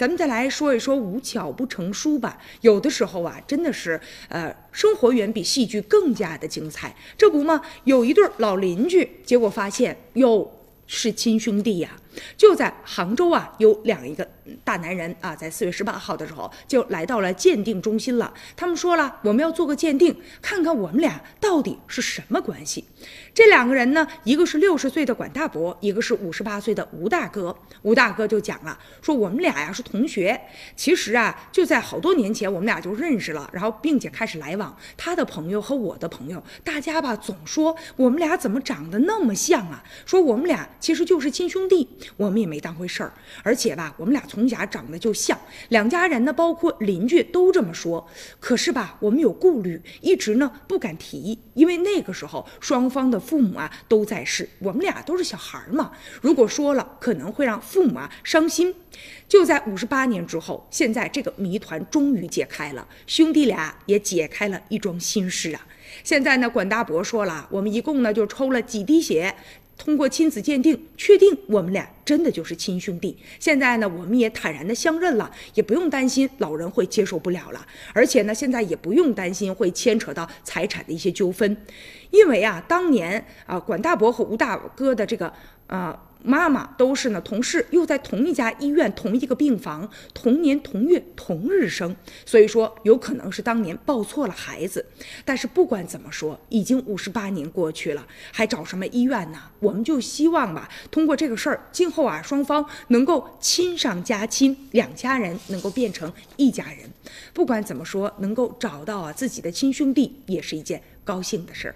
咱们再来说一说无巧不成书吧。有的时候啊，真的是呃，生活远比戏剧更加的精彩。这不嘛，有一对老邻居，结果发现哟。是亲兄弟呀！就在杭州啊，有两一个大男人啊，在四月十八号的时候就来到了鉴定中心了。他们说了，我们要做个鉴定，看看我们俩到底是什么关系。这两个人呢，一个是六十岁的管大伯，一个是五十八岁的吴大哥。吴大哥就讲了，说我们俩呀是同学，其实啊就在好多年前我们俩就认识了，然后并且开始来往。他的朋友和我的朋友，大家吧总说我们俩怎么长得那么像啊？说我们俩其实就是亲兄弟。我们也没当回事儿，而且吧，我们俩从小长得就像，两家人呢，包括邻居都这么说。可是吧，我们有顾虑，一直呢不敢提，因为那个时候双方的父母啊都在世，我们俩都是小孩儿嘛。如果说了，可能会让父母啊伤心。就在五十八年之后，现在这个谜团终于解开了，兄弟俩也解开了一桩心事啊。现在呢，管大伯说了，我们一共呢就抽了几滴血。通过亲子鉴定，确定我们俩真的就是亲兄弟。现在呢，我们也坦然的相认了，也不用担心老人会接受不了了。而且呢，现在也不用担心会牵扯到财产的一些纠纷，因为啊，当年啊，管大伯和吴大哥的这个啊。妈妈都是呢，同事又在同一家医院、同一个病房，同年同月同日生，所以说有可能是当年抱错了孩子。但是不管怎么说，已经五十八年过去了，还找什么医院呢？我们就希望吧，通过这个事儿，今后啊，双方能够亲上加亲，两家人能够变成一家人。不管怎么说，能够找到啊自己的亲兄弟，也是一件高兴的事儿。